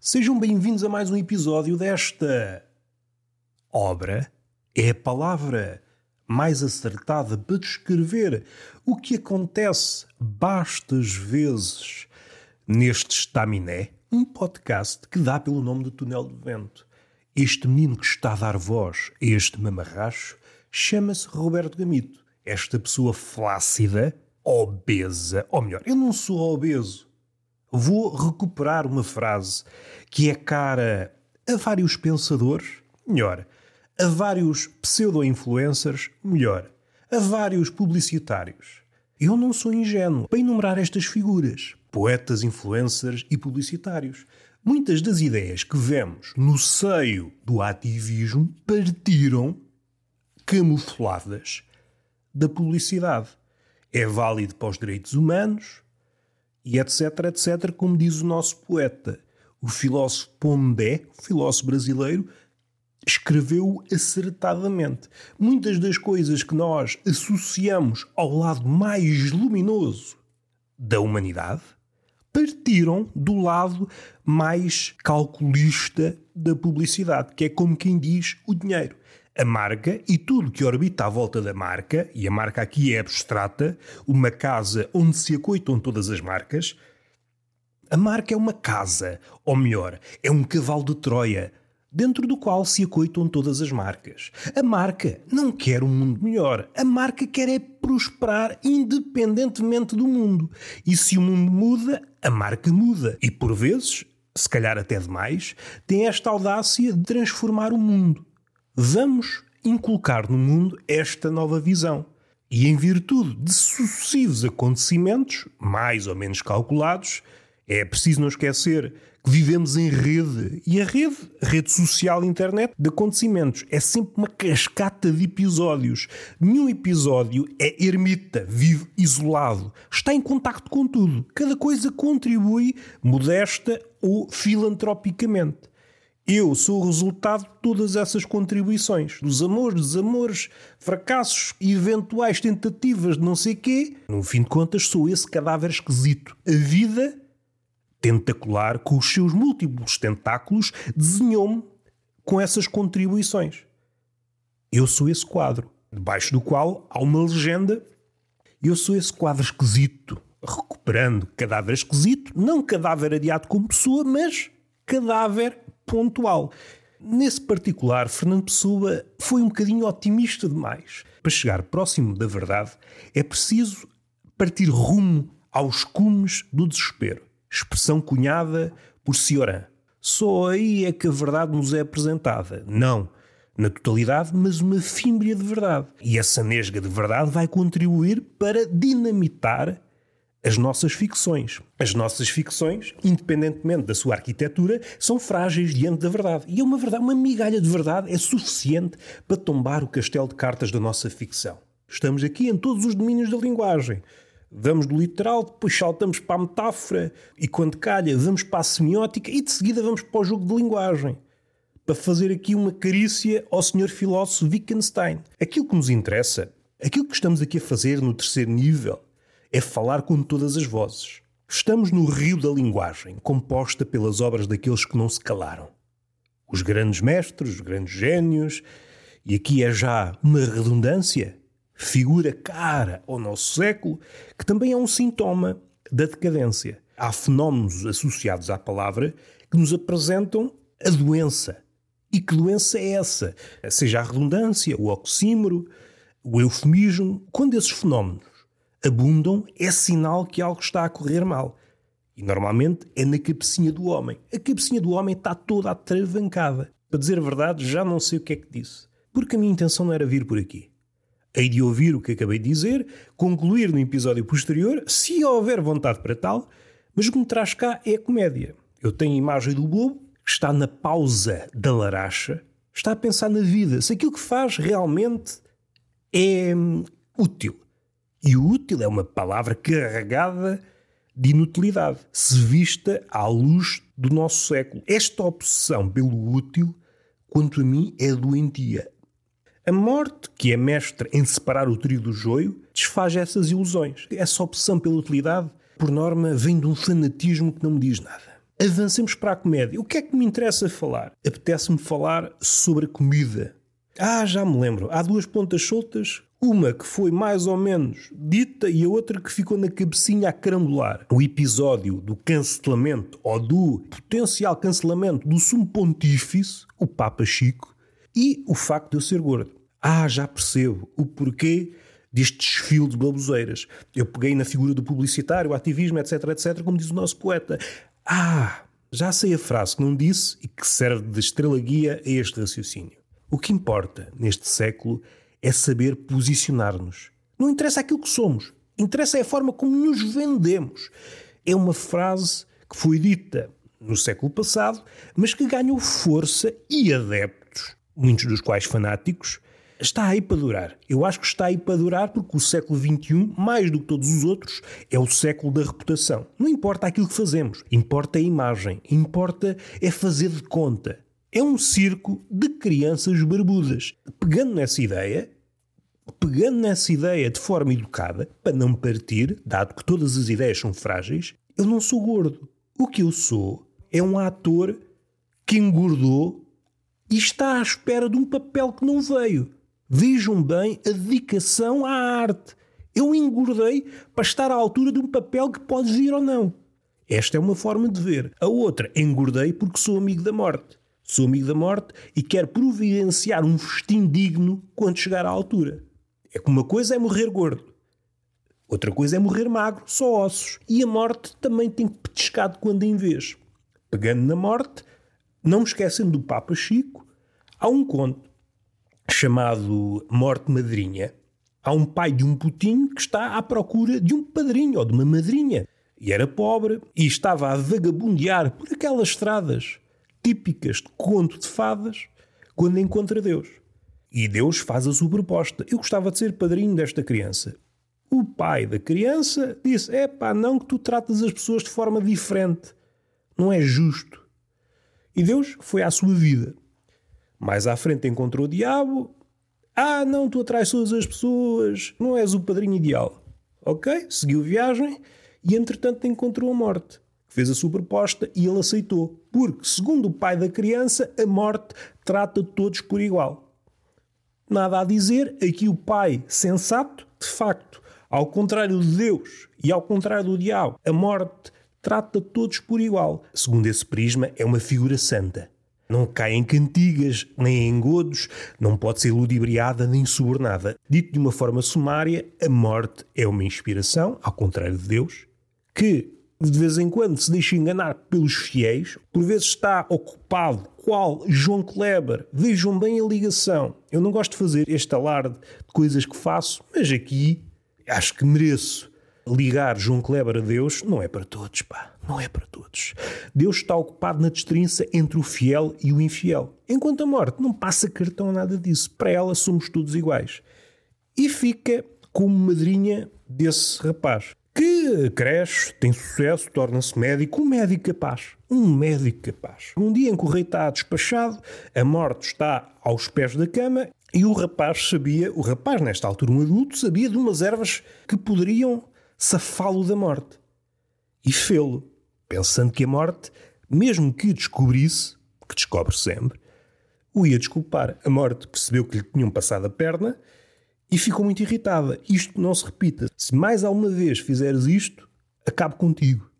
Sejam bem-vindos a mais um episódio desta obra. É a palavra mais acertada para descrever o que acontece bastas vezes neste Estaminé, um podcast que dá pelo nome de Túnel do Vento. Este menino que está a dar voz a este mamarracho chama-se Roberto Gamito. Esta pessoa flácida, obesa, ou melhor, eu não sou obeso vou recuperar uma frase que é cara a vários pensadores, melhor, a vários pseudo-influencers, melhor, a vários publicitários. Eu não sou ingênuo para enumerar estas figuras, poetas, influencers e publicitários. Muitas das ideias que vemos no seio do ativismo partiram camufladas da publicidade. É válido para os direitos humanos, e etc, etc, como diz o nosso poeta. O filósofo Pondé, filósofo brasileiro, escreveu acertadamente. Muitas das coisas que nós associamos ao lado mais luminoso da humanidade partiram do lado mais calculista da publicidade, que é como quem diz o dinheiro a marca e tudo que orbita à volta da marca, e a marca aqui é abstrata, uma casa onde se acoitam todas as marcas. A marca é uma casa, ou melhor, é um cavalo de Troia, dentro do qual se acoitam todas as marcas. A marca não quer um mundo melhor, a marca quer é prosperar independentemente do mundo. E se o mundo muda, a marca muda. E por vezes, se calhar até demais, tem esta audácia de transformar o mundo. Vamos inculcar no mundo esta nova visão. E em virtude de sucessivos acontecimentos, mais ou menos calculados, é preciso não esquecer que vivemos em rede. E a rede, rede social, internet, de acontecimentos, é sempre uma cascata de episódios. Nenhum episódio é ermita, vive isolado. Está em contacto com tudo. Cada coisa contribui, modesta ou filantropicamente. Eu sou o resultado de todas essas contribuições, dos amores, desamores, fracassos e eventuais tentativas de não sei quê. No fim de contas, sou esse cadáver esquisito. A vida, tentacular, com os seus múltiplos tentáculos, desenhou-me com essas contribuições. Eu sou esse quadro, debaixo do qual há uma legenda. Eu sou esse quadro esquisito, recuperando cadáver esquisito, não cadáver adiado como pessoa, mas cadáver pontual. Nesse particular, Fernando Pessoa foi um bocadinho otimista demais. Para chegar próximo da verdade, é preciso partir rumo aos cumes do desespero. Expressão cunhada por Cioran. Só aí é que a verdade nos é apresentada. Não na totalidade, mas uma fímbria de verdade. E essa nesga de verdade vai contribuir para dinamitar as nossas ficções. As nossas ficções, independentemente da sua arquitetura, são frágeis diante da verdade. E é uma verdade, uma migalha de verdade é suficiente para tombar o castelo de cartas da nossa ficção. Estamos aqui em todos os domínios da linguagem. Vamos do literal, depois saltamos para a metáfora e, quando calha, vamos para a semiótica e de seguida vamos para o jogo de linguagem. Para fazer aqui uma carícia ao senhor filósofo Wittgenstein. Aquilo que nos interessa, aquilo que estamos aqui a fazer no terceiro nível, é falar com todas as vozes. Estamos no rio da linguagem, composta pelas obras daqueles que não se calaram. Os grandes mestres, os grandes gênios, e aqui é já uma redundância, figura cara ao nosso século, que também é um sintoma da decadência. Há fenómenos associados à palavra que nos apresentam a doença. E que doença é essa? Seja a redundância, o oxímoro, o eufemismo. Quando esses fenómenos abundam, é sinal que algo está a correr mal. E normalmente é na cabecinha do homem. A cabecinha do homem está toda atravancada. Para dizer a verdade, já não sei o que é que disse. Porque a minha intenção não era vir por aqui. Hei de ouvir o que acabei de dizer, concluir no episódio posterior, se houver vontade para tal, mas o que me traz cá é a comédia. Eu tenho a imagem do Globo, que está na pausa da laracha, está a pensar na vida, se aquilo que faz realmente é hum, útil. E útil é uma palavra carregada de inutilidade, se vista à luz do nosso século. Esta obsessão pelo útil, quanto a mim, é doentia. A morte, que é mestre em separar o trigo do joio, desfaz essas ilusões. Essa obsessão pela utilidade, por norma, vem de um fanatismo que não me diz nada. Avancemos para a comédia. O que é que me interessa falar? Apetece-me falar sobre a comida. Ah, já me lembro. Há duas pontas soltas. Uma que foi mais ou menos dita e a outra que ficou na cabecinha a carambular. O episódio do cancelamento ou do potencial cancelamento do sumo pontífice, o Papa Chico, e o facto de eu ser gordo. Ah, já percebo o porquê deste desfile de baboseiras. Eu peguei na figura do publicitário, o ativismo, etc, etc, como diz o nosso poeta. Ah, já sei a frase que não disse e que serve de estrela guia a este raciocínio. O que importa neste século é saber posicionar-nos. Não interessa aquilo que somos, interessa é a forma como nos vendemos. É uma frase que foi dita no século passado, mas que ganhou força e adeptos, muitos dos quais fanáticos, está aí para durar. Eu acho que está aí para durar porque o século XXI, mais do que todos os outros, é o século da reputação. Não importa aquilo que fazemos, importa a imagem, importa é fazer de conta. É um circo de crianças barbudas. Pegando nessa ideia, pegando nessa ideia de forma educada, para não partir, dado que todas as ideias são frágeis, eu não sou gordo. O que eu sou é um ator que engordou e está à espera de um papel que não veio. Vejam bem a dedicação à arte. Eu engordei para estar à altura de um papel que pode vir ou não. Esta é uma forma de ver. A outra, engordei porque sou amigo da morte. Sou amigo da morte e quero providenciar um festim digno quando chegar à altura. É que uma coisa é morrer gordo, outra coisa é morrer magro, só ossos. E a morte também tem que petiscar quando em vez. Pegando na morte, não me esquecendo do Papa Chico, há um conto chamado Morte Madrinha. Há um pai de um putinho que está à procura de um padrinho ou de uma madrinha. E era pobre e estava a vagabundear por aquelas estradas típicas de conto de fadas quando encontra Deus. E Deus faz a sua proposta. Eu gostava de ser padrinho desta criança. O pai da criança disse: É pá, não que tu tratas as pessoas de forma diferente. Não é justo. E Deus foi à sua vida. Mais à frente encontrou o diabo. Ah, não, tu atrais todas as pessoas, não és o padrinho ideal. Ok, seguiu viagem e entretanto encontrou a morte. Fez a sua proposta e ele aceitou. Porque, segundo o pai da criança, a morte trata todos por igual. Nada a dizer, aqui o pai sensato, de facto, ao contrário de Deus e ao contrário do diabo, a morte trata todos por igual. Segundo esse prisma, é uma figura santa. Não cai em cantigas, nem em engodos, não pode ser ludibriada nem subornada. Dito de uma forma sumária, a morte é uma inspiração, ao contrário de Deus, que de vez em quando se deixa enganar pelos fiéis, por vezes está ocupado, qual João Kleber. Vejam bem a ligação. Eu não gosto de fazer este alarde de coisas que faço, mas aqui acho que mereço ligar João Kleber a Deus não é para todos, pá. Não é para todos. Deus está ocupado na destrinça entre o fiel e o infiel. Enquanto a morte não passa cartão a nada disso. Para ela somos todos iguais. E fica como madrinha desse rapaz. Cresce, tem sucesso, torna-se médico, um médico capaz. Um médico capaz. Um dia em que o rei está despachado, a morte está aos pés da cama e o rapaz sabia, o rapaz, nesta altura um adulto, sabia de umas ervas que poderiam safá-lo da morte. E fê-lo, pensando que a morte, mesmo que descobrisse, que descobre sempre, o ia desculpar. A morte percebeu que lhe tinham passado a perna e ficou muito irritada. Isto não se repita. Se mais alguma vez fizeres isto, acabo contigo.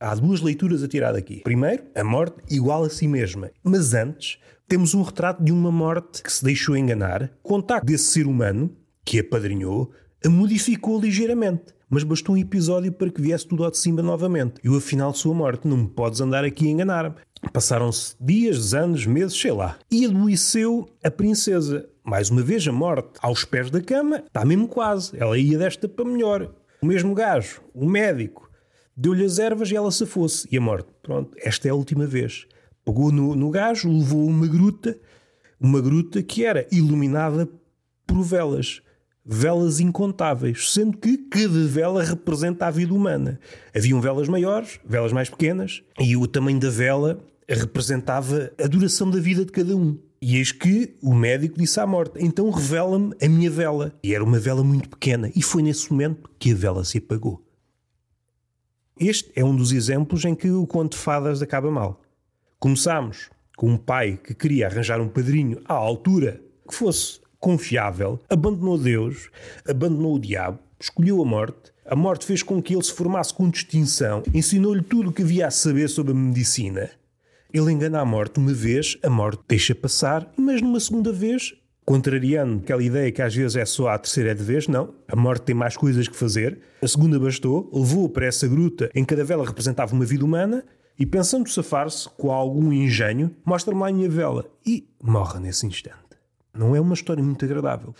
Há duas leituras a tirar daqui. Primeiro, a morte igual a si mesma. Mas antes, temos um retrato de uma morte que se deixou enganar. Contacto desse ser humano, que apadrinhou, a modificou ligeiramente mas bastou um episódio para que viesse tudo ao de cima novamente. E o afinal sua morte. Não me podes andar aqui a enganar-me. Passaram-se dias, anos, meses, sei lá. E adoeceu a princesa. Mais uma vez a morte. Aos pés da cama, está mesmo quase. Ela ia desta para melhor. O mesmo gajo, o médico, deu-lhe as ervas e ela se fosse. E a morte, pronto, esta é a última vez. Pegou no, no gajo, levou uma gruta, uma gruta que era iluminada por velas velas incontáveis, sendo que cada vela representa a vida humana. Haviam velas maiores, velas mais pequenas, e o tamanho da vela representava a duração da vida de cada um. E eis que o médico disse à morte: Então revela-me a minha vela. E era uma vela muito pequena, e foi nesse momento que a vela se apagou. Este é um dos exemplos em que o conto de fadas acaba mal. Começámos com um pai que queria arranjar um padrinho à altura que fosse confiável, abandonou Deus, abandonou o diabo, escolheu a morte. A morte fez com que ele se formasse com distinção, ensinou-lhe tudo o que havia a saber sobre a medicina. Ele engana a morte uma vez, a morte deixa passar, mas numa segunda vez, contrariando aquela ideia que às vezes é só a terceira é de vez, não. A morte tem mais coisas que fazer. A segunda bastou, levou-o para essa gruta em que cada vela representava uma vida humana e, pensando safar-se com algum engenho, mostra-me lá a minha vela e morre nesse instante. Não é uma história muito agradável.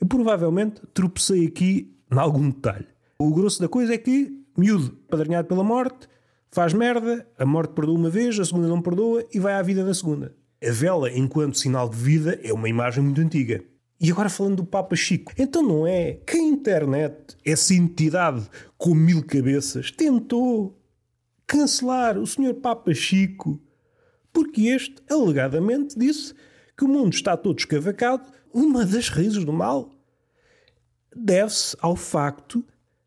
Eu provavelmente tropecei aqui em algum detalhe. O grosso da coisa é que, miúdo, padrinhado pela morte, faz merda, a morte perdoa uma vez, a segunda não perdoa e vai à vida da segunda. A vela, enquanto sinal de vida, é uma imagem muito antiga. E agora falando do Papa Chico. Então não é que a internet, essa entidade com mil cabeças, tentou cancelar o Sr. Papa Chico porque este, alegadamente, disse que o mundo está todo escavacado. Uma das raízes do mal deve-se ao facto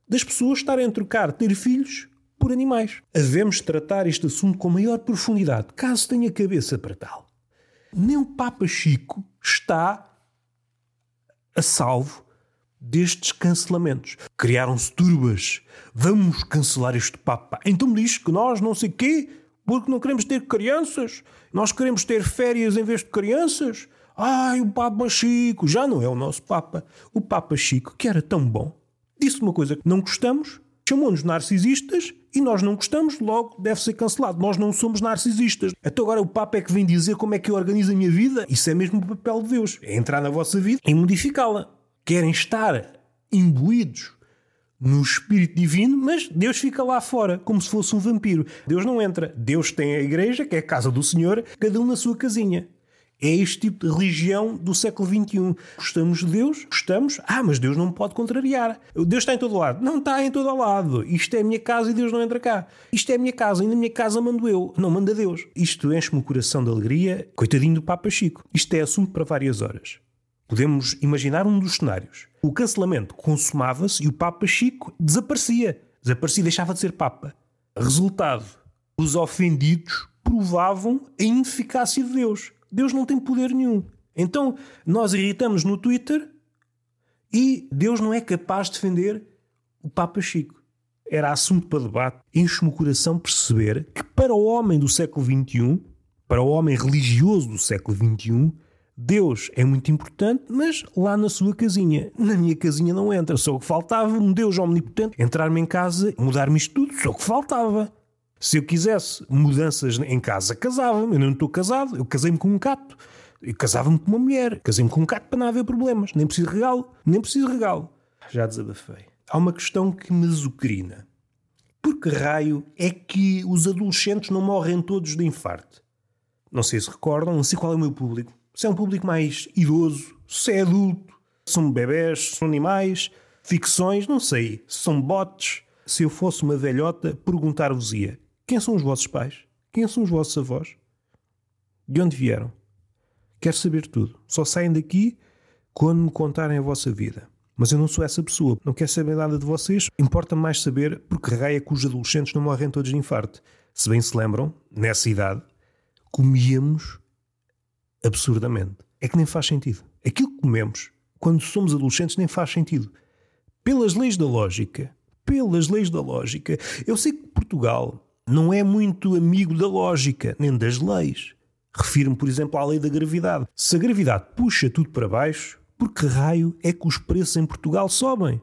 das pessoas estarem a trocar ter filhos por animais. Havemos tratar este assunto com maior profundidade, caso tenha cabeça para tal. Nem o Papa Chico está a salvo destes cancelamentos. Criaram-se turbas. Vamos cancelar este Papa. Então diz que nós não sei quê, porque não queremos ter crianças. Nós queremos ter férias em vez de crianças. Ai, o Papa Chico. Já não é o nosso Papa. O Papa Chico, que era tão bom, disse uma coisa que não gostamos, chamou-nos narcisistas e nós não gostamos, logo deve ser cancelado. Nós não somos narcisistas. Até agora o Papa é que vem dizer como é que eu organizo a minha vida. Isso é mesmo o papel de Deus. É entrar na vossa vida e modificá-la. Querem estar imbuídos no Espírito Divino, mas Deus fica lá fora, como se fosse um vampiro. Deus não entra. Deus tem a igreja, que é a casa do Senhor, cada um na sua casinha. É este tipo de religião do século XXI. Gostamos de Deus? Gostamos? Ah, mas Deus não me pode contrariar. Deus está em todo lado. Não está em todo lado. Isto é a minha casa e Deus não entra cá. Isto é a minha casa e na minha casa mando eu. Não manda Deus. Isto enche-me o coração de alegria. Coitadinho do Papa Chico. Isto é assunto para várias horas. Podemos imaginar um dos cenários. O cancelamento consumava-se e o Papa Chico desaparecia. Desaparecia, deixava de ser Papa. Resultado: os ofendidos provavam a ineficácia de Deus. Deus não tem poder nenhum. Então nós irritamos no Twitter e Deus não é capaz de defender o Papa Chico. Era assunto para debate. Enche-me o coração perceber que para o homem do século XXI, para o homem religioso do século XXI, Deus é muito importante, mas lá na sua casinha. Na minha casinha não entra. Só o que faltava, um Deus omnipotente, entrar-me em casa, mudar-me isto tudo, só o que faltava. Se eu quisesse mudanças em casa, casava-me. Eu não estou casado, eu casei-me com um gato. Eu casava-me com uma mulher. Casei-me com um gato para não haver problemas. Nem preciso regalo, nem preciso regalo. Já desabafei. Há uma questão que me azucrina. Por que raio é que os adolescentes não morrem todos de infarto? Não sei se recordam, não sei qual é o meu público. Se é um público mais idoso, se é adulto, são bebés, são animais, ficções, não sei, são bots. Se eu fosse uma velhota, perguntar-vos-ia quem são os vossos pais? Quem são os vossos avós? De onde vieram? Quero saber tudo. Só saem daqui quando me contarem a vossa vida. Mas eu não sou essa pessoa. Não quero saber nada de vocês. Importa mais saber porque raia é que os adolescentes não morrem todos de infarto. Se bem se lembram, nessa idade, comíamos absurdamente. É que nem faz sentido. Aquilo que comemos quando somos adolescentes nem faz sentido. Pelas leis da lógica, pelas leis da lógica, eu sei que Portugal não é muito amigo da lógica, nem das leis. Refiro-me, por exemplo, à lei da gravidade. Se a gravidade puxa tudo para baixo, por que raio é que os preços em Portugal sobem?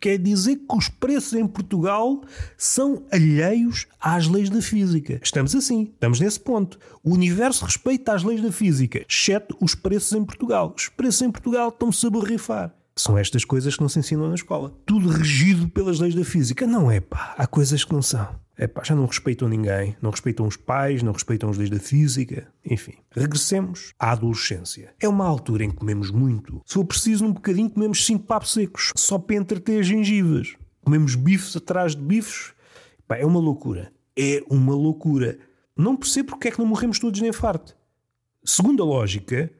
Quer dizer que os preços em Portugal são alheios às leis da física. Estamos assim, estamos nesse ponto. O universo respeita as leis da física, exceto os preços em Portugal. Os preços em Portugal estão-se a borrifar. São estas coisas que não se ensinam na escola. Tudo regido pelas leis da física. Não é pá, há coisas que não são. É pá, já não respeitam ninguém, não respeitam os pais, não respeitam as leis da física, enfim. Regressemos à adolescência. É uma altura em que comemos muito. Se for preciso, um bocadinho, comemos cinco papos secos, só para entreter as gengivas. Comemos bifes atrás de bifes. Pá, é uma loucura. É uma loucura. Não percebo porque é que não morremos todos de infarto. Segundo a lógica,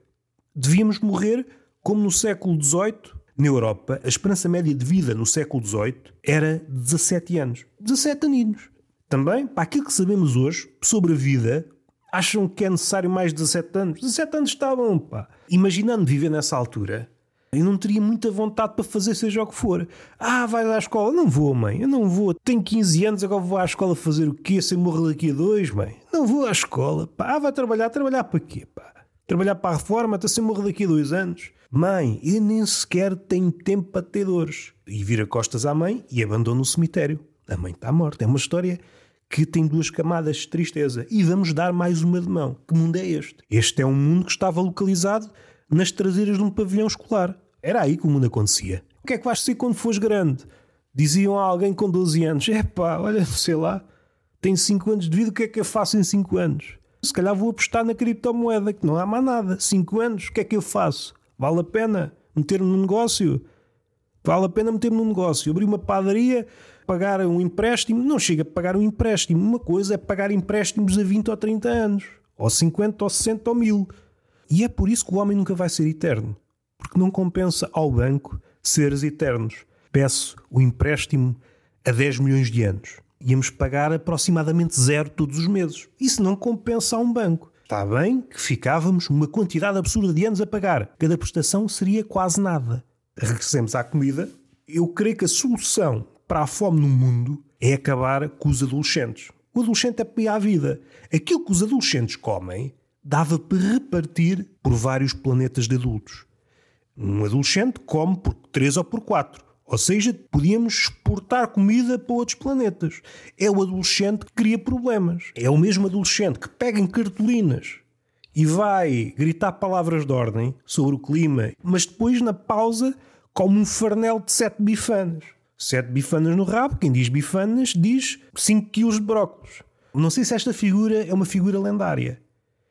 devíamos morrer como no século XVIII na Europa, a esperança média de vida no século XVIII era 17 anos. 17 aninhos. Também, para aquilo que sabemos hoje sobre a vida, acham que é necessário mais de 17 anos? 17 anos está bom, pá. Imaginando viver nessa altura, eu não teria muita vontade para fazer seja o que for. Ah, vais à escola? Não vou, mãe. Eu não vou. Tenho 15 anos, agora vou à escola fazer o quê? Sem morrer daqui a dois, mãe? Não vou à escola. Pá, ah, vai trabalhar. Trabalhar para quê, pá? Trabalhar para a reforma até sem morrer daqui a dois anos? Mãe, eu nem sequer tenho tempo para ter dores. E vira costas à mãe e abandona o cemitério. A mãe está morta. É uma história que tem duas camadas de tristeza. E vamos dar mais uma de mão. Que mundo é este? Este é um mundo que estava localizado nas traseiras de um pavilhão escolar. Era aí que o mundo acontecia. O que é que vais ser quando fores grande? Diziam a alguém com 12 anos: é pá, olha, sei lá, tenho 5 anos de vida, o que é que eu faço em 5 anos? Se calhar vou apostar na criptomoeda, que não há mais nada. 5 anos, o que é que eu faço? Vale a pena meter-me no negócio? Vale a pena meter-me no negócio? Abrir uma padaria, pagar um empréstimo? Não chega a pagar um empréstimo. Uma coisa é pagar empréstimos a 20 ou 30 anos, ou 50 ou 60 ou 1000. E é por isso que o homem nunca vai ser eterno porque não compensa ao banco seres eternos. Peço o empréstimo a 10 milhões de anos. Íamos pagar aproximadamente zero todos os meses. Isso não compensa a um banco. Está bem que ficávamos uma quantidade absurda de anos a pagar. Cada prestação seria quase nada. Regressemos à comida. Eu creio que a solução para a fome no mundo é acabar com os adolescentes. O adolescente é para a vida. Aquilo que os adolescentes comem dava para repartir por vários planetas de adultos. Um adolescente come por 3 ou por 4. Ou seja, podíamos exportar comida para outros planetas. É o adolescente que cria problemas. É o mesmo adolescente que pega em cartolinas e vai gritar palavras de ordem sobre o clima, mas depois, na pausa, come um farnel de 7 bifanas. 7 bifanas no rabo, quem diz bifanas diz 5 quilos de brócolos. Não sei se esta figura é uma figura lendária.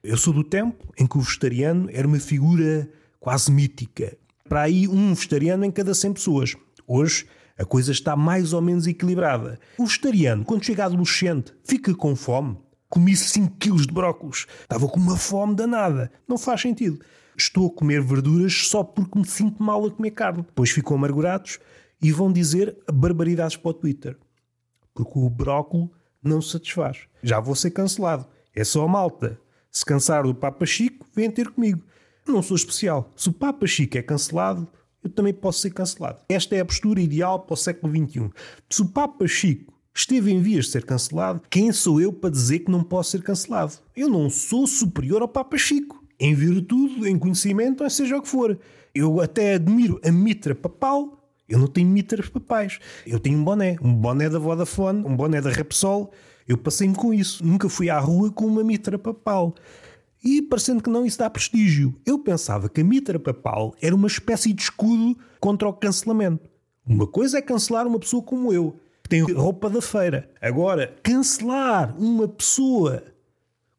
Eu sou do tempo em que o vegetariano era uma figura quase mítica. Para aí um vegetariano em cada 100 pessoas. Hoje a coisa está mais ou menos equilibrada. O vegetariano, quando chega adolescente, fica com fome. Comi 5 quilos de brócolos. Estava com uma fome danada. Não faz sentido. Estou a comer verduras só porque me sinto mal a comer carne. Depois ficam amargurados e vão dizer barbaridades para o Twitter. Porque o brócolo não satisfaz. Já vou ser cancelado. É só a malta. Se cansar do Papa Chico, vem ter comigo. Não sou especial. Se o Papa Chico é cancelado, eu também posso ser cancelado. Esta é a postura ideal para o século XXI. Se o Papa Chico esteve em vias de ser cancelado, quem sou eu para dizer que não posso ser cancelado? Eu não sou superior ao Papa Chico. Em virtude, em conhecimento, ou seja o que for. Eu até admiro a mitra papal. Eu não tenho mitras papais. Eu tenho um boné. Um boné da Vodafone, um boné da Repsol. Eu passei-me com isso. Nunca fui à rua com uma mitra papal. E parecendo que não, isso dá prestígio. Eu pensava que a mitra papal era uma espécie de escudo contra o cancelamento. Uma coisa é cancelar uma pessoa como eu, que tem roupa da feira. Agora, cancelar uma pessoa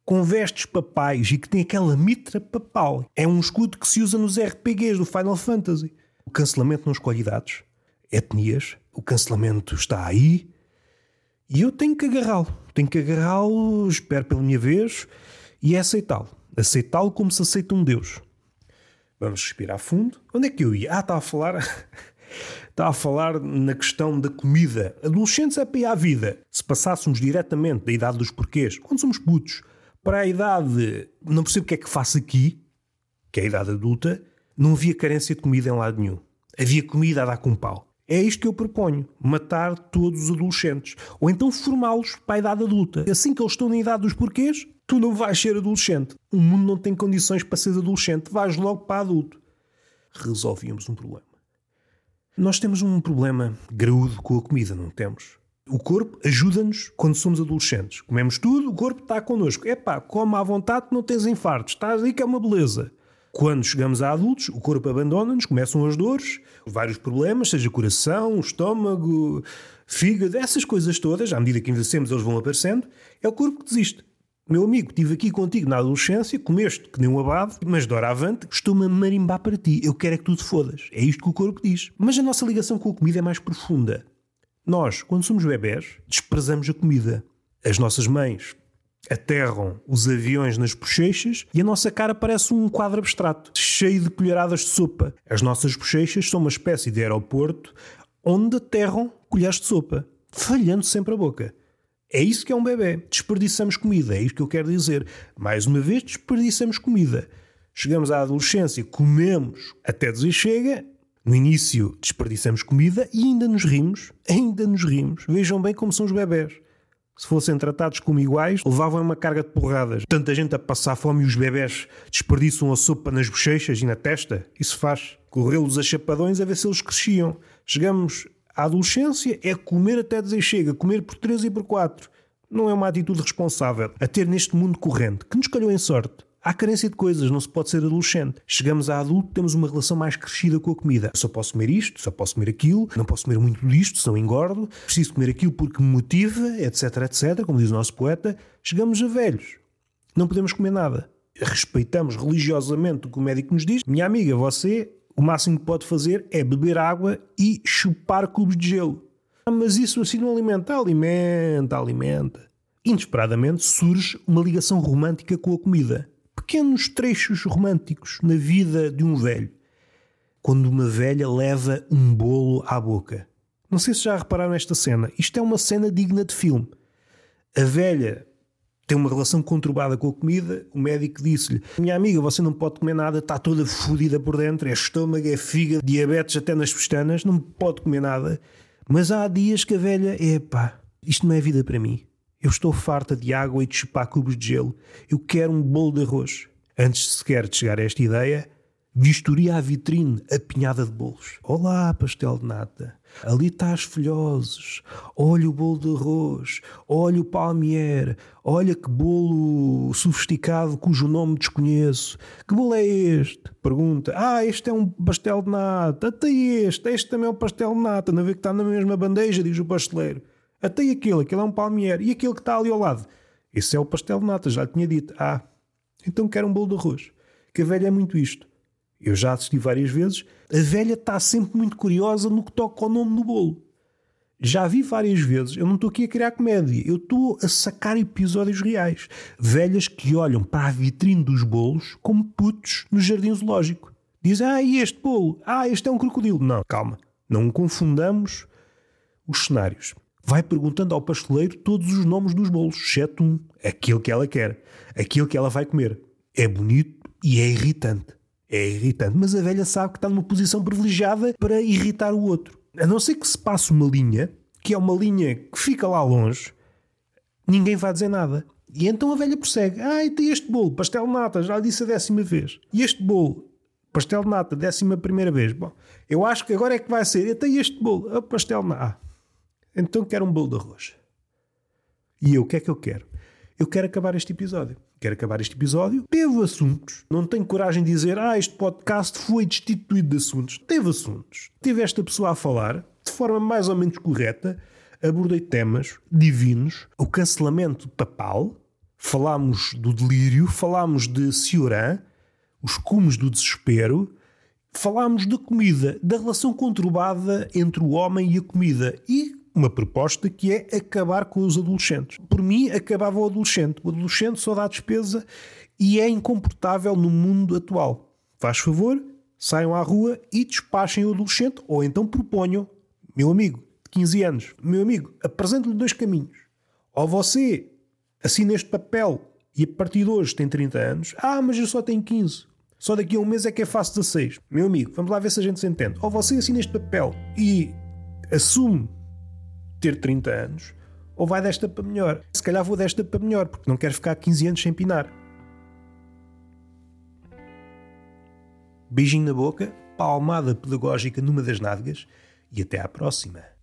com vestes papais e que tem aquela mitra papal é um escudo que se usa nos RPGs do Final Fantasy. Cancelamento não escolhe idades, etnias. O cancelamento está aí e eu tenho que agarrá-lo. Tenho que agarrá-lo, espero pela minha vez e é aceitá-lo. Aceitá-lo como se aceita um Deus. Vamos respirar fundo. Onde é que eu ia? Ah, estava a falar. estava a falar na questão da comida. Adolescentes é para ir à vida. Se passássemos diretamente da idade dos porquês, quando somos putos, para a idade. Não percebo o que é que faço aqui, que é a idade adulta, não havia carência de comida em lado nenhum. Havia comida a dar com pau. É isto que eu proponho: matar todos os adolescentes. Ou então formá-los para a idade adulta. Assim que eles estão na idade dos porquês, tu não vais ser adolescente. O mundo não tem condições para ser adolescente. Vais logo para adulto. Resolvíamos um problema. Nós temos um problema graúdo com a comida, não temos? O corpo ajuda-nos quando somos adolescentes. Comemos tudo, o corpo está connosco. Epá, come à vontade, não tens infartos. Estás aí que é uma beleza. Quando chegamos a adultos, o corpo abandona-nos, começam as dores, vários problemas, seja coração, estômago, fígado, essas coisas todas, à medida que envelhecemos, eles vão aparecendo, é o corpo que desiste. Meu amigo, estive aqui contigo na adolescência, comeste que nem um abado, mas de hora avante estou-me a marimbar para ti. Eu quero é que tu te fodas. É isto que o corpo diz. Mas a nossa ligação com a comida é mais profunda. Nós, quando somos bebés, desprezamos a comida. As nossas mães aterram os aviões nas bochechas e a nossa cara parece um quadro abstrato, cheio de colheradas de sopa. As nossas bochechas são uma espécie de aeroporto onde aterram colheres de sopa, falhando sempre a boca. É isso que é um bebê. Desperdiçamos comida, é isso que eu quero dizer. Mais uma vez, desperdiçamos comida. Chegamos à adolescência, comemos até dizer chega. No início, desperdiçamos comida e ainda nos rimos. Ainda nos rimos. Vejam bem como são os bebés. Se fossem tratados como iguais, levavam uma carga de porradas. Tanta gente a passar fome e os bebés desperdiçam a sopa nas bochechas e na testa. Isso faz. Corrê-los a chapadões a ver se eles cresciam. Chegamos à adolescência, é comer até dizer chega, comer por 3 e por 4. Não é uma atitude responsável a ter neste mundo corrente, que nos calhou em sorte. Há carência de coisas, não se pode ser adolescente. Chegamos a adulto, temos uma relação mais crescida com a comida. Só posso comer isto, só posso comer aquilo, não posso comer muito disto, senão engordo. Preciso comer aquilo porque me motiva, etc, etc, como diz o nosso poeta. Chegamos a velhos. Não podemos comer nada. Respeitamos religiosamente o que o médico nos diz. Minha amiga, você, o máximo que pode fazer é beber água e chupar cubos de gelo. Ah, mas isso assim não alimenta. Alimenta, alimenta. Inesperadamente surge uma ligação romântica com a comida pequenos trechos românticos na vida de um velho. Quando uma velha leva um bolo à boca. Não sei se já repararam nesta cena. Isto é uma cena digna de filme. A velha tem uma relação conturbada com a comida. O médico disse-lhe: Minha amiga, você não pode comer nada, está toda fodida por dentro, é estômago, é fígado, diabetes até nas pestanas, não pode comer nada. Mas há dias que a velha, epá, isto não é vida para mim. Eu estou farta de água e de chupar cubos de gelo. Eu quero um bolo de arroz. Antes sequer de chegar a esta ideia, vistoria a vitrine apinhada de bolos. Olá, pastel de nata. Ali está as folhosas. Olha o bolo de arroz. Olha o palmier. Olha que bolo sofisticado cujo nome desconheço. Que bolo é este? Pergunta. Ah, este é um pastel de nata. Até este. Este também é um pastel de nata. Não vê que está na mesma bandeja, diz o pasteleiro. Até aquele, aquele é um palmier. E aquele que está ali ao lado? Esse é o pastel de nata, já lhe tinha dito. Ah, então quero um bolo de arroz. Que a velha é muito isto. Eu já assisti várias vezes. A velha está sempre muito curiosa no que toca ao nome do bolo. Já vi várias vezes, eu não estou aqui a criar comédia, eu estou a sacar episódios reais. Velhas que olham para a vitrine dos bolos como putos no jardim zoológico. Dizem, ah, e este bolo? Ah, este é um crocodilo. Não, calma, não confundamos os cenários vai perguntando ao pasteleiro todos os nomes dos bolos, exceto um, aquele que ela quer, aquele que ela vai comer. É bonito e é irritante. É irritante, mas a velha sabe que está numa posição privilegiada para irritar o outro. A não ser que se passe uma linha, que é uma linha que fica lá longe, ninguém vai dizer nada. E então a velha prossegue. Ah, e tem este bolo, pastel de nata, já disse a décima vez. E este bolo, pastel de nata, décima primeira vez. Bom, eu acho que agora é que vai ser. Até este bolo, pastel de nata. Ah, então quero um bolo de arroz. E eu, o que é que eu quero? Eu quero acabar este episódio. Quero acabar este episódio. Teve assuntos. Não tenho coragem de dizer, ah, este podcast foi destituído de assuntos. Teve assuntos. Teve esta pessoa a falar de forma mais ou menos correta. Abordei temas divinos. O cancelamento papal. Falámos do delírio. Falámos de Cioran. Os cumes do desespero. Falámos da comida, da relação conturbada entre o homem e a comida. E uma proposta que é acabar com os adolescentes. Por mim, acabava o adolescente. O adolescente só dá despesa e é incomportável no mundo atual. Faz favor, saiam à rua e despachem o adolescente, ou então proponham, meu amigo de 15 anos, meu amigo, apresento-lhe dois caminhos. Ou você assina este papel e a partir de hoje tem 30 anos, ah, mas eu só tenho 15. Só daqui a um mês é que é fácil 16. Meu amigo, vamos lá ver se a gente se entende. Ou você assina este papel e assume ter 30 anos, ou vai desta para melhor. Se calhar vou desta para melhor, porque não quero ficar 15 anos sem pinar. Beijinho na boca, palmada pedagógica numa das nádegas e até à próxima.